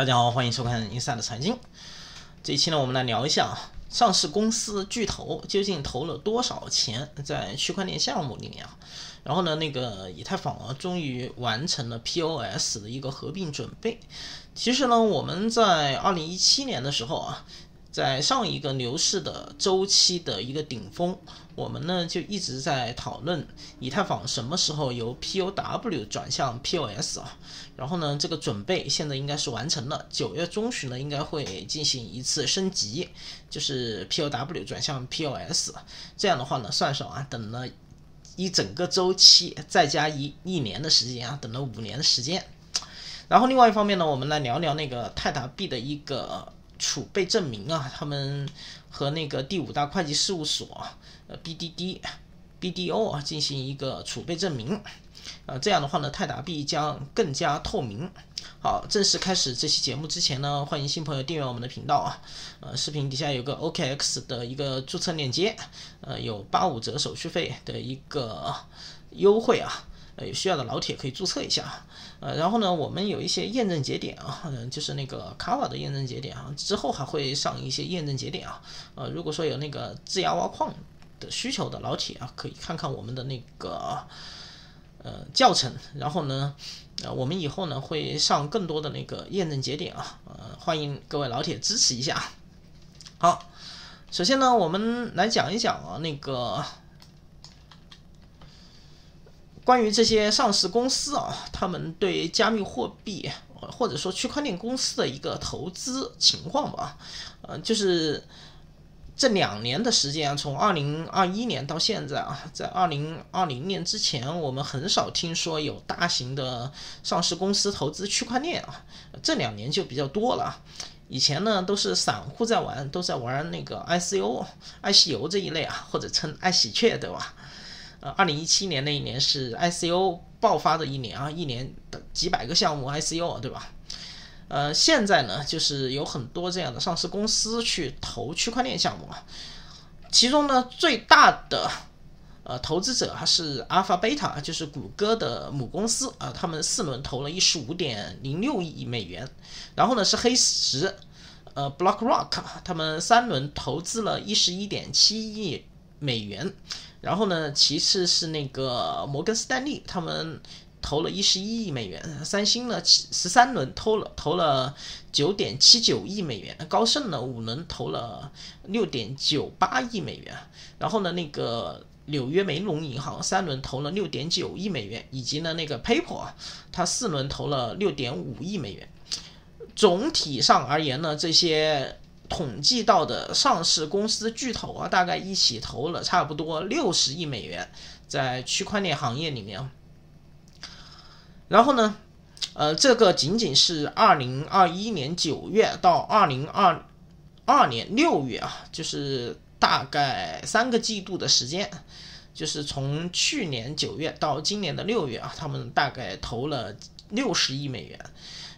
大家好，欢迎收看《Inside 财经》。这一期呢，我们来聊一下上市公司巨头究竟投了多少钱在区块链项目里面啊？然后呢，那个以太坊啊，终于完成了 POS 的一个合并准备。其实呢，我们在二零一七年的时候啊。在上一个牛市的周期的一个顶峰，我们呢就一直在讨论以太坊什么时候由 POW 转向 POS 啊，然后呢这个准备现在应该是完成了，九月中旬呢应该会进行一次升级，就是 POW 转向 POS，这样的话呢算上啊等了一整个周期，再加一一年的时间啊，等了五年的时间，然后另外一方面呢，我们来聊聊那个泰达币的一个。储备证明啊，他们和那个第五大会计事务所呃 BDD、BDO 啊进行一个储备证明，啊这样的话呢，泰达币将更加透明。好，正式开始这期节目之前呢，欢迎新朋友订阅我们的频道啊，呃视频底下有个 OKX 的一个注册链接，呃有八五折手续费的一个优惠啊。有需要的老铁可以注册一下啊，呃，然后呢，我们有一些验证节点啊，嗯，就是那个卡瓦的验证节点啊，之后还会上一些验证节点啊，呃，如果说有那个质押挖矿的需求的老铁啊，可以看看我们的那个呃教程，然后呢，呃，我们以后呢会上更多的那个验证节点啊，呃，欢迎各位老铁支持一下。好，首先呢，我们来讲一讲啊，那个。关于这些上市公司啊，他们对加密货币或者说区块链公司的一个投资情况吧，呃，就是这两年的时间，从二零二一年到现在啊，在二零二零年之前，我们很少听说有大型的上市公司投资区块链啊，这两年就比较多了。以前呢，都是散户在玩，都在玩那个 ICO、爱惜油这一类啊，或者称爱喜鹊，对吧？呃，二零一七年那一年是 ICO 爆发的一年啊，一年的几百个项目 ICO 对吧？呃，现在呢，就是有很多这样的上市公司去投区块链项目啊，其中呢最大的呃投资者还是 Alpha Beta，就是谷歌的母公司啊，他们四轮投了一十五点零六亿美元，然后呢是黑石，呃 BlockRock，他们三轮投资了一十一点七亿美元。然后呢，其次是那个摩根斯坦利，他们投了一十一亿美元；三星呢，十三轮投了投了九点七九亿美元；高盛呢，五轮投了六点九八亿美元；然后呢，那个纽约梅隆银行三轮投了六点九亿美元，以及呢那个 PayPal 啊，它四轮投了六点五亿美元。总体上而言呢，这些。统计到的上市公司巨头啊，大概一起投了差不多六十亿美元在区块链行业里面。然后呢，呃，这个仅仅是二零二一年九月到二零二二年六月啊，就是大概三个季度的时间，就是从去年九月到今年的六月啊，他们大概投了六十亿美元。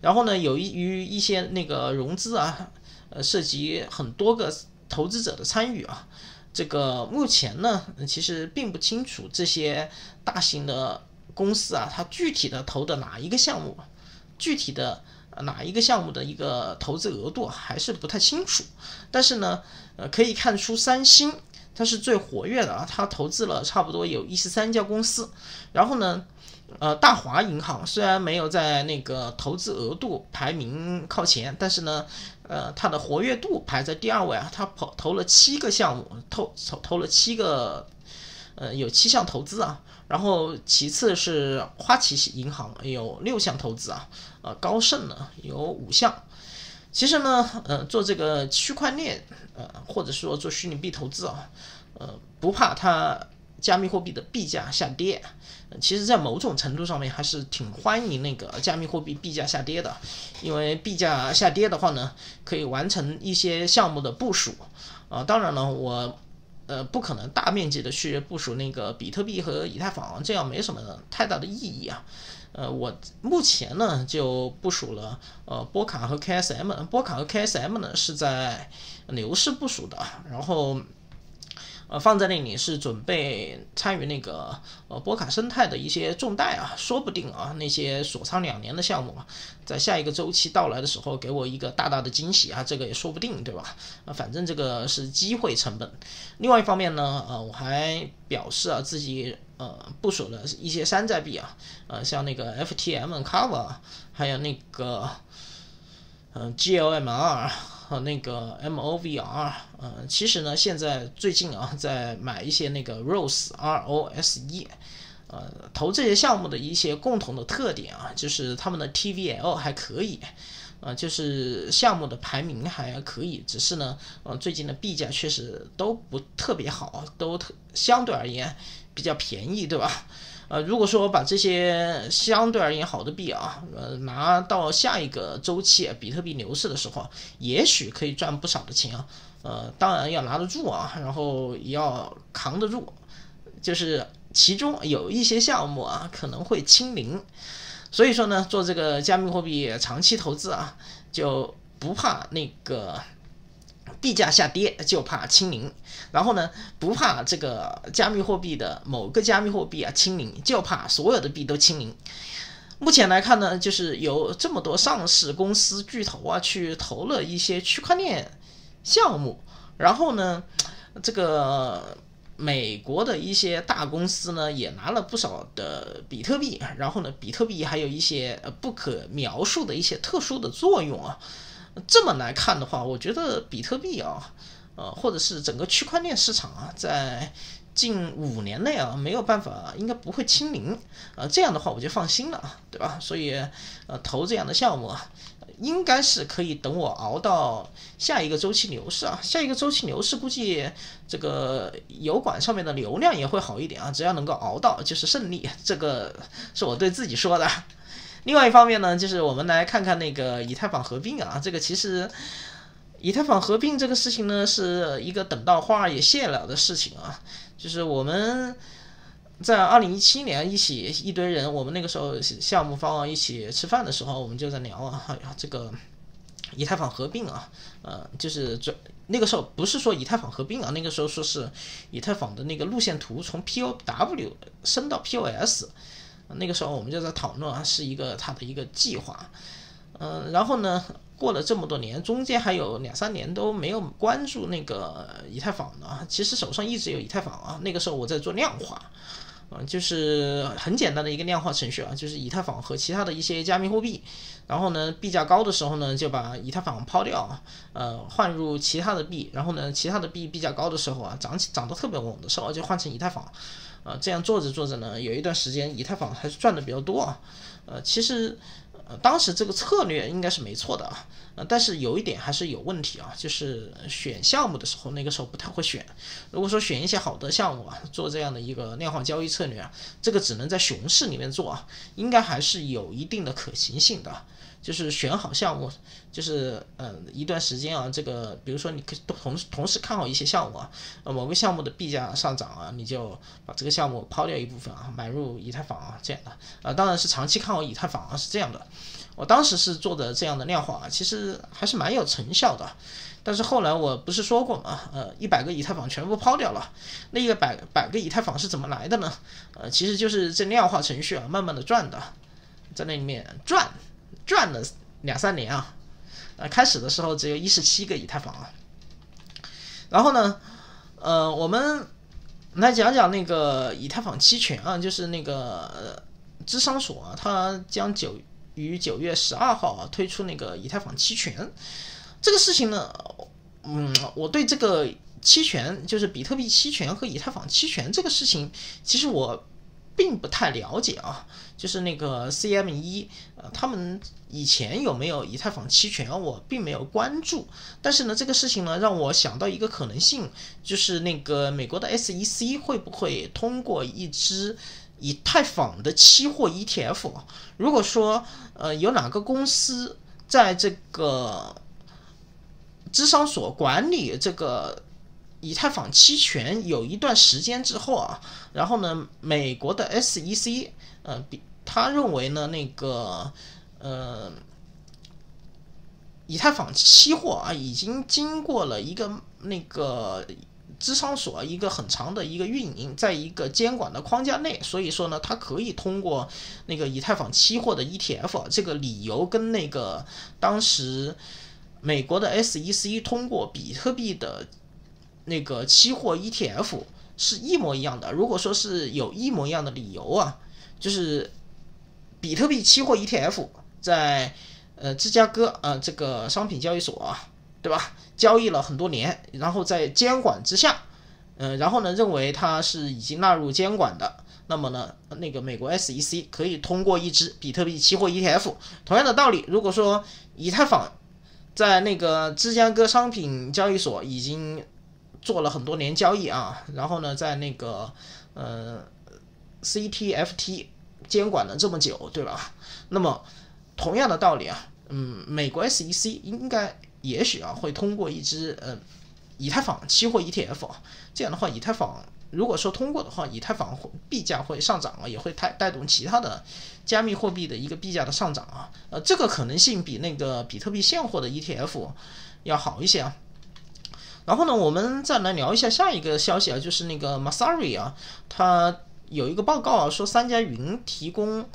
然后呢，由于一些那个融资啊。呃，涉及很多个投资者的参与啊，这个目前呢，其实并不清楚这些大型的公司啊，它具体的投的哪一个项目，具体的哪一个项目的一个投资额度还是不太清楚。但是呢，呃，可以看出三星它是最活跃的啊，它投资了差不多有一十三家公司，然后呢。呃，大华银行虽然没有在那个投资额度排名靠前，但是呢，呃，它的活跃度排在第二位啊，它投投了七个项目，投投投了七个，呃，有七项投资啊。然后其次是花旗银行有六项投资啊，呃，高盛呢有五项。其实呢，呃，做这个区块链，呃，或者说做虚拟币投资啊，呃，不怕它。加密货币的币价下跌，其实，在某种程度上面还是挺欢迎那个加密货币币价下跌的，因为币价下跌的话呢，可以完成一些项目的部署。啊，当然了，我呃不可能大面积的去部署那个比特币和以太坊，这样没什么太大的意义啊。呃，我目前呢就部署了呃波卡和 KSM，波卡和 KSM 呢是在牛市部署的，然后。呃，放在那里是准备参与那个呃波卡生态的一些重贷啊，说不定啊那些锁仓两年的项目啊，在下一个周期到来的时候给我一个大大的惊喜啊，这个也说不定，对吧？啊，反正这个是机会成本。另外一方面呢，呃，我还表示啊自己呃部署了一些山寨币啊，呃，像那个 FTM Cover，还有那个嗯 GLMR。和那个 MOVR，呃，其实呢，现在最近啊，在买一些那个 ROSE R O S E，呃，投这些项目的一些共同的特点啊，就是他们的 TVL 还可以，啊，就是项目的排名还可以，只是呢，呃，最近的币价确实都不特别好，都特相对而言比较便宜，对吧？呃，如果说把这些相对而言好的币啊，呃，拿到下一个周期比特币牛市的时候，也许可以赚不少的钱啊。呃，当然要拿得住啊，然后也要扛得住。就是其中有一些项目啊，可能会清零，所以说呢，做这个加密货币长期投资啊，就不怕那个。币价下跌就怕清零，然后呢，不怕这个加密货币的某个加密货币啊清零，就怕所有的币都清零。目前来看呢，就是有这么多上市公司巨头啊去投了一些区块链项目，然后呢，这个美国的一些大公司呢也拿了不少的比特币，然后呢，比特币还有一些不可描述的一些特殊的作用啊。这么来看的话，我觉得比特币啊，呃，或者是整个区块链市场啊，在近五年内啊，没有办法，应该不会清零啊。这样的话，我就放心了，对吧？所以，呃，投这样的项目啊，应该是可以等我熬到下一个周期牛市啊。下一个周期牛市，估计这个油管上面的流量也会好一点啊。只要能够熬到，就是胜利。这个是我对自己说的。另外一方面呢，就是我们来看看那个以太坊合并啊，这个其实以太坊合并这个事情呢，是一个等到花儿也谢了的事情啊。就是我们在二零一七年一起一堆人，我们那个时候项目方一起吃饭的时候，我们就在聊啊，哎呀，这个以太坊合并啊，呃，就是这那个时候不是说以太坊合并啊，那个时候说是以太坊的那个路线图从 POW 升到 POS。那个时候我们就在讨论啊，是一个他的一个计划，嗯，然后呢，过了这么多年，中间还有两三年都没有关注那个以太坊呢，其实手上一直有以太坊啊。那个时候我在做量化，嗯，就是很简单的一个量化程序啊，就是以太坊和其他的一些加密货币，然后呢，币价高的时候呢，就把以太坊抛掉，呃，换入其他的币，然后呢，其他的币币价高的时候啊，涨起涨得特别稳的时候，就换成以太坊。啊，这样做着做着呢，有一段时间以太坊还是赚的比较多啊。呃，其实，呃，当时这个策略应该是没错的啊。呃，但是有一点还是有问题啊，就是选项目的时候，那个时候不太会选。如果说选一些好的项目啊，做这样的一个量化交易策略啊，这个只能在熊市里面做啊，应该还是有一定的可行性的。就是选好项目，就是嗯一段时间啊，这个比如说你可同同时看好一些项目啊，某个项目的币价上涨啊，你就把这个项目抛掉一部分啊，买入以太坊啊这样的啊，当然是长期看好以太坊啊是这样的。我当时是做的这样的量化啊，其实还是蛮有成效的。但是后来我不是说过嘛，呃一百个以太坊全部抛掉了，那一个百百个以太坊是怎么来的呢？呃其实就是这量化程序啊慢慢的转的，在那里面转。赚了两三年啊，呃，开始的时候只有一十七个以太坊啊，然后呢，呃，我们来讲讲那个以太坊期权啊，就是那个智商所啊，它将九于九月十二号啊推出那个以太坊期权，这个事情呢，嗯，我对这个期权，就是比特币期权和以太坊期权这个事情，其实我。并不太了解啊，就是那个 CME，呃，他们以前有没有以太坊期权，我并没有关注。但是呢，这个事情呢，让我想到一个可能性，就是那个美国的 SEC 会不会通过一支以太坊的期货 ETF？如果说呃有哪个公司在这个智商所管理这个。以太坊期权有一段时间之后啊，然后呢，美国的 SEC 呃，比他认为呢，那个呃，以太坊期货啊，已经经过了一个那个智商所一个很长的一个运营，在一个监管的框架内，所以说呢，它可以通过那个以太坊期货的 ETF，这个理由跟那个当时美国的 SEC 通过比特币的那个期货 ETF 是一模一样的。如果说是有一模一样的理由啊，就是比特币期货 ETF 在呃芝加哥啊这个商品交易所啊。对吧？交易了很多年，然后在监管之下，嗯，然后呢，认为它是已经纳入监管的，那么呢，那个美国 SEC 可以通过一支比特币期货 ETF，同样的道理，如果说以太坊在那个芝加哥商品交易所已经做了很多年交易啊，然后呢，在那个呃 CTFT 监管了这么久，对吧？那么同样的道理啊，嗯，美国 SEC 应该。也许啊，会通过一支呃以太坊期货 ETF，这样的话，以太坊如果说通过的话，以太坊币价会上涨啊，也会带带动其他的加密货币的一个币价的上涨啊，呃，这个可能性比那个比特币现货的 ETF 要好一些啊。然后呢，我们再来聊一下下一个消息啊，就是那个 Masari 啊，他有一个报告啊，说三家云提供。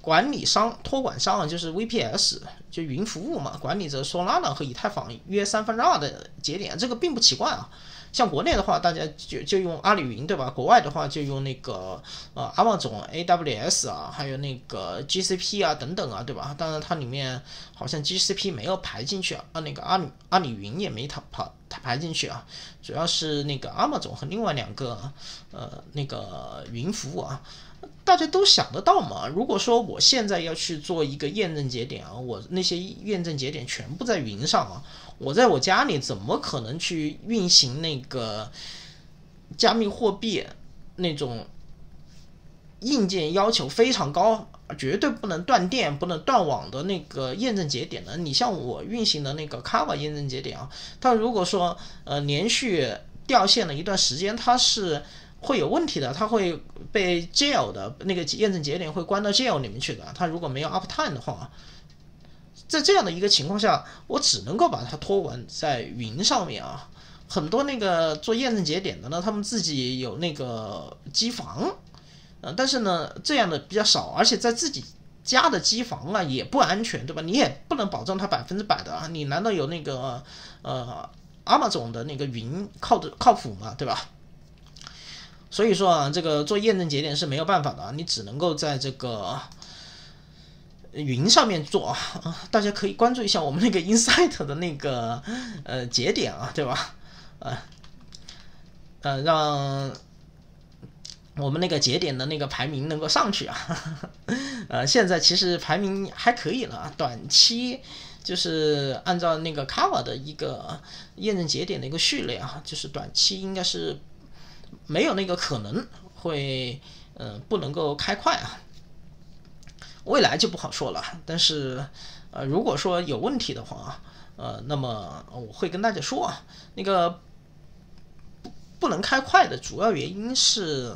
管理商、托管商啊，就是 VPS，就云服务嘛，管理着 Solana 和以太坊约三分之二的节点，这个并不奇怪啊。像国内的话，大家就就用阿里云，对吧？国外的话就用那个呃阿旺总 AWS 啊，还有那个 GCP 啊等等啊，对吧？当然它里面好像 GCP 没有排进去啊，啊那个阿里阿里云也没它跑它排进去啊，主要是那个阿旺总和另外两个呃那个云服务啊。大家都想得到嘛？如果说我现在要去做一个验证节点啊，我那些验证节点全部在云上啊，我在我家里怎么可能去运行那个加密货币那种硬件要求非常高，绝对不能断电、不能断网的那个验证节点呢？你像我运行的那个 Kava 验证节点啊，它如果说呃连续掉线了一段时间，它是。会有问题的，它会被 jail 的那个验证节点会关到 jail 里面去的。它如果没有 uptime 的话，在这样的一个情况下，我只能够把它托管在云上面啊。很多那个做验证节点的呢，他们自己有那个机房，呃，但是呢，这样的比较少，而且在自己家的机房啊也不安全，对吧？你也不能保证它百分之百的啊。你难道有那个呃阿玛总的那个云靠的靠谱吗？对吧？所以说啊，这个做验证节点是没有办法的啊，你只能够在这个云上面做啊。大家可以关注一下我们那个 Insight 的那个呃节点啊，对吧？呃呃，让我们那个节点的那个排名能够上去啊。呃，现在其实排名还可以了，短期就是按照那个 Cover 的一个验证节点的一个序列啊，就是短期应该是。没有那个可能会，嗯，不能够开快啊。未来就不好说了。但是，呃，如果说有问题的话啊，呃，那么我会跟大家说啊，那个不不能开快的主要原因是，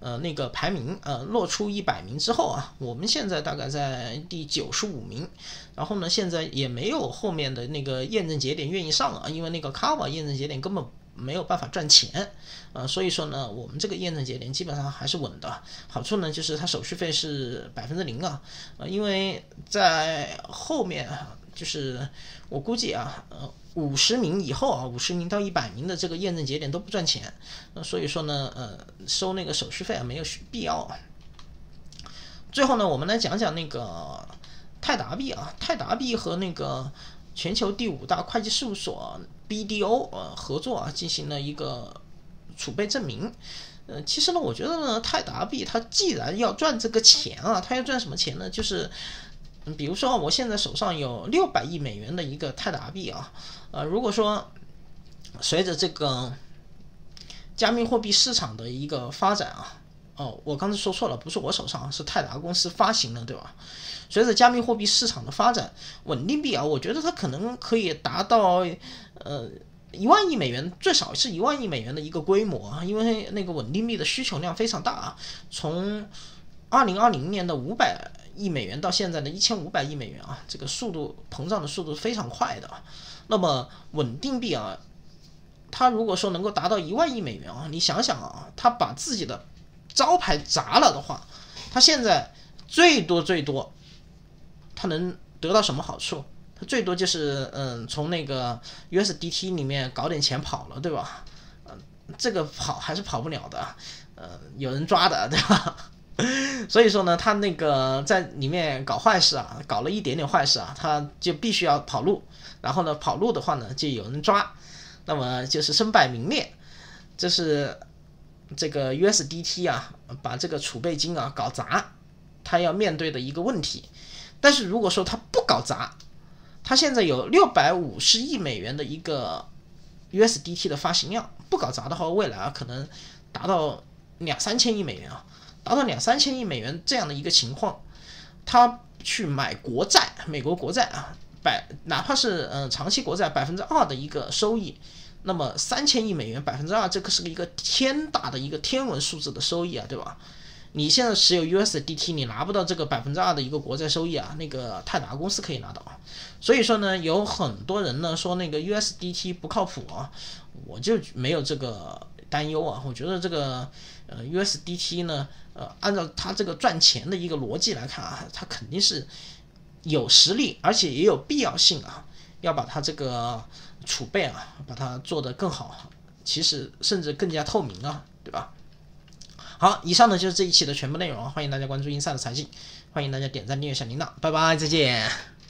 呃，那个排名，呃，落出一百名之后啊，我们现在大概在第九十五名，然后呢，现在也没有后面的那个验证节点愿意上啊，因为那个卡瓦验证节点根本。没有办法赚钱，呃，所以说呢，我们这个验证节点基本上还是稳的。好处呢，就是它手续费是百分之零啊，呃，因为在后面就是我估计啊，呃，五十名以后啊，五十名到一百名的这个验证节点都不赚钱，那所以说呢，呃，收那个手续费啊没有必要。最后呢，我们来讲讲那个泰达币啊，泰达币和那个。全球第五大会计事务所 BDO 呃合作啊，进行了一个储备证明。呃，其实呢，我觉得呢，泰达币它既然要赚这个钱啊，它要赚什么钱呢？就是，比如说我现在手上有六百亿美元的一个泰达币啊，呃，如果说随着这个加密货币市场的一个发展啊。哦，我刚才说错了，不是我手上，是泰达公司发行的，对吧？随着加密货币市场的发展，稳定币啊，我觉得它可能可以达到呃一万亿美元，最少是一万亿美元的一个规模啊，因为那个稳定币的需求量非常大啊。从二零二零年的五百亿美元到现在的一千五百亿美元啊，这个速度膨胀的速度非常快的。那么稳定币啊。它如果说能够达到一万亿美元啊，你想想啊，它把自己的招牌砸了的话，他现在最多最多，他能得到什么好处？他最多就是嗯，从那个 USDT 里面搞点钱跑了，对吧？嗯，这个跑还是跑不了的，呃，有人抓的，对吧？所以说呢，他那个在里面搞坏事啊，搞了一点点坏事啊，他就必须要跑路。然后呢，跑路的话呢，就有人抓，那么就是身败名裂。这是这个 USDT 啊，把这个储备金啊搞砸，他要面对的一个问题。但是如果说他不搞砸，他现在有六百五十亿美元的一个 USDT 的发行量，不搞砸的话，未来啊可能达到两三千亿美元啊。达到两三千亿美元这样的一个情况，他去买国债，美国国债啊，百哪怕是嗯长期国债百分之二的一个收益，那么三千亿美元百分之二，这个是一个天大的一个天文数字的收益啊，对吧？你现在持有 USDT，你拿不到这个百分之二的一个国债收益啊，那个泰达公司可以拿到啊。所以说呢，有很多人呢说那个 USDT 不靠谱啊，我就没有这个。担忧啊，我觉得这个呃 USDT 呢，呃，按照它这个赚钱的一个逻辑来看啊，它肯定是有实力，而且也有必要性啊，要把它这个储备啊，把它做得更好，其实甚至更加透明啊，对吧？好，以上呢就是这一期的全部内容，欢迎大家关注英赛的财经，欢迎大家点赞、订阅、小铃铛，拜拜，再见。